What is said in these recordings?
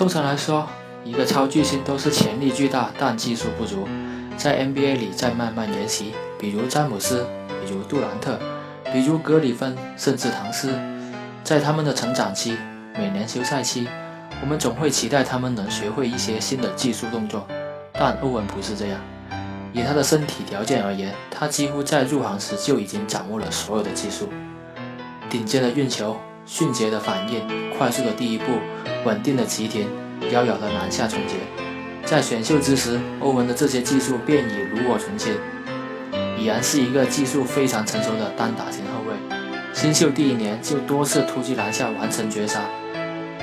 通常来说，一个超巨星都是潜力巨大，但技术不足，在 NBA 里在慢慢沿袭。比如詹姆斯，比如杜兰特，比如格里芬，甚至唐斯，在他们的成长期，每年休赛期，我们总会期待他们能学会一些新的技术动作。但欧文不是这样，以他的身体条件而言，他几乎在入行时就已经掌握了所有的技术：顶尖的运球、迅捷的反应、快速的第一步、稳定的急停、妖娆的篮下终结。在选秀之时，欧文的这些技术便已炉火纯青。已然是一个技术非常成熟的单打型后卫，新秀第一年就多次突击篮下完成绝杀，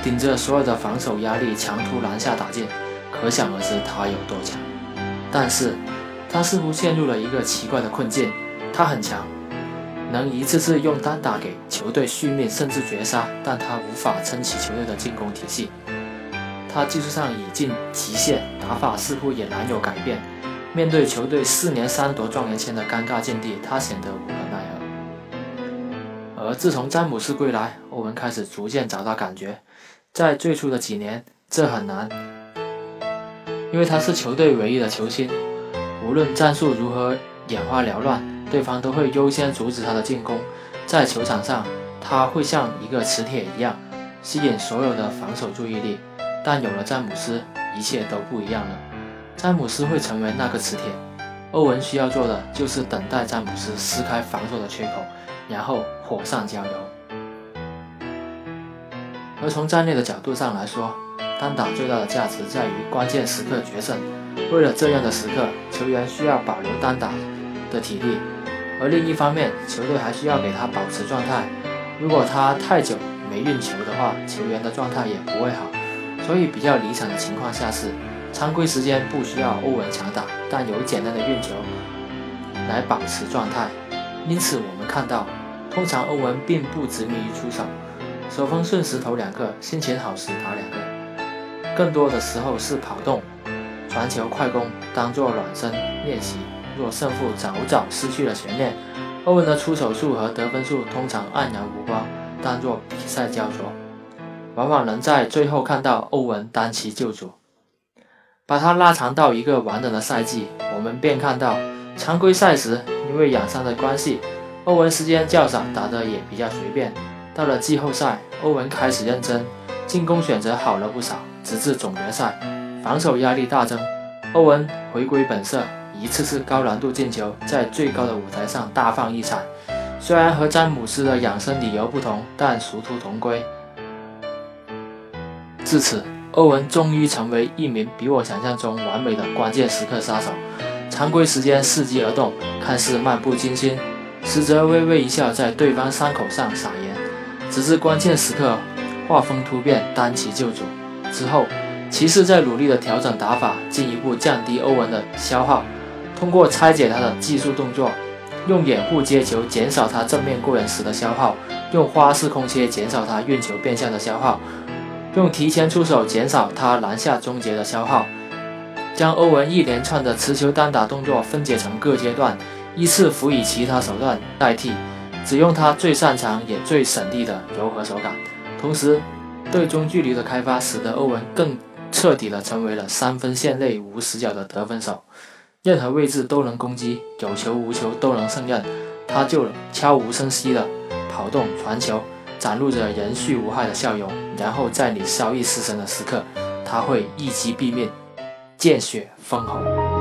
顶着所有的防守压力强突篮下打进，可想而知他有多强。但是，他似乎陷入了一个奇怪的困境。他很强，能一次次用单打给球队续命甚至绝杀，但他无法撑起球队的进攻体系。他技术上已近极限，打法似乎也难有改变。面对球队四年三夺状元签的尴尬境地，他显得无可奈何。而自从詹姆斯归来，欧文开始逐渐找到感觉。在最初的几年，这很难，因为他是球队唯一的球星。无论战术如何眼花缭乱，对方都会优先阻止他的进攻。在球场上，他会像一个磁铁一样，吸引所有的防守注意力。但有了詹姆斯，一切都不一样了。詹姆斯会成为那个磁铁，欧文需要做的就是等待詹姆斯撕开防守的缺口，然后火上浇油。而从战略的角度上来说，单打最大的价值在于关键时刻决胜。为了这样的时刻，球员需要保留单打的体力，而另一方面，球队还需要给他保持状态。如果他太久没运球的话，球员的状态也不会好。所以，比较理想的情况下是。常规时间不需要欧文强打，但有简单的运球来保持状态。因此，我们看到，通常欧文并不执迷于出手，手风顺时投两个，心情好时打两个，更多的时候是跑动、传球、快攻，当做暖身练习。若胜负早早失去了悬念，欧文的出手数和得分数通常黯然无光。但若比赛焦灼，往往能在最后看到欧文单骑救主。把它拉长到一个完整的赛季，我们便看到，常规赛时因为养伤的关系，欧文时间较少，打得也比较随便。到了季后赛，欧文开始认真，进攻选择好了不少。直至总决赛，防守压力大增，欧文回归本色，一次次高难度进球，在最高的舞台上大放异彩。虽然和詹姆斯的养生理由不同，但殊途同归。至此。欧文终于成为一名比我想象中完美的关键时刻杀手。常规时间伺机而动，看似漫不经心，实则微微一笑，在对方伤口上撒盐。直至关键时刻，画风突变，单骑救主之后，骑士在努力的调整打法，进一步降低欧文的消耗。通过拆解他的技术动作，用掩护接球减少他正面过人时的消耗，用花式空切减少他运球变向的消耗。用提前出手减少他篮下终结的消耗，将欧文一连串的持球单打动作分解成各阶段，依次辅以其他手段代替，只用他最擅长也最省力的柔和手感。同时，对中距离的开发使得欧文更彻底地成为了三分线内无死角的得分手，任何位置都能攻击，有球无球都能胜任。他就悄无声息的跑动传球。展露着人畜无害的笑容，然后在你稍一失神的时刻，他会一击毙命，见血封喉。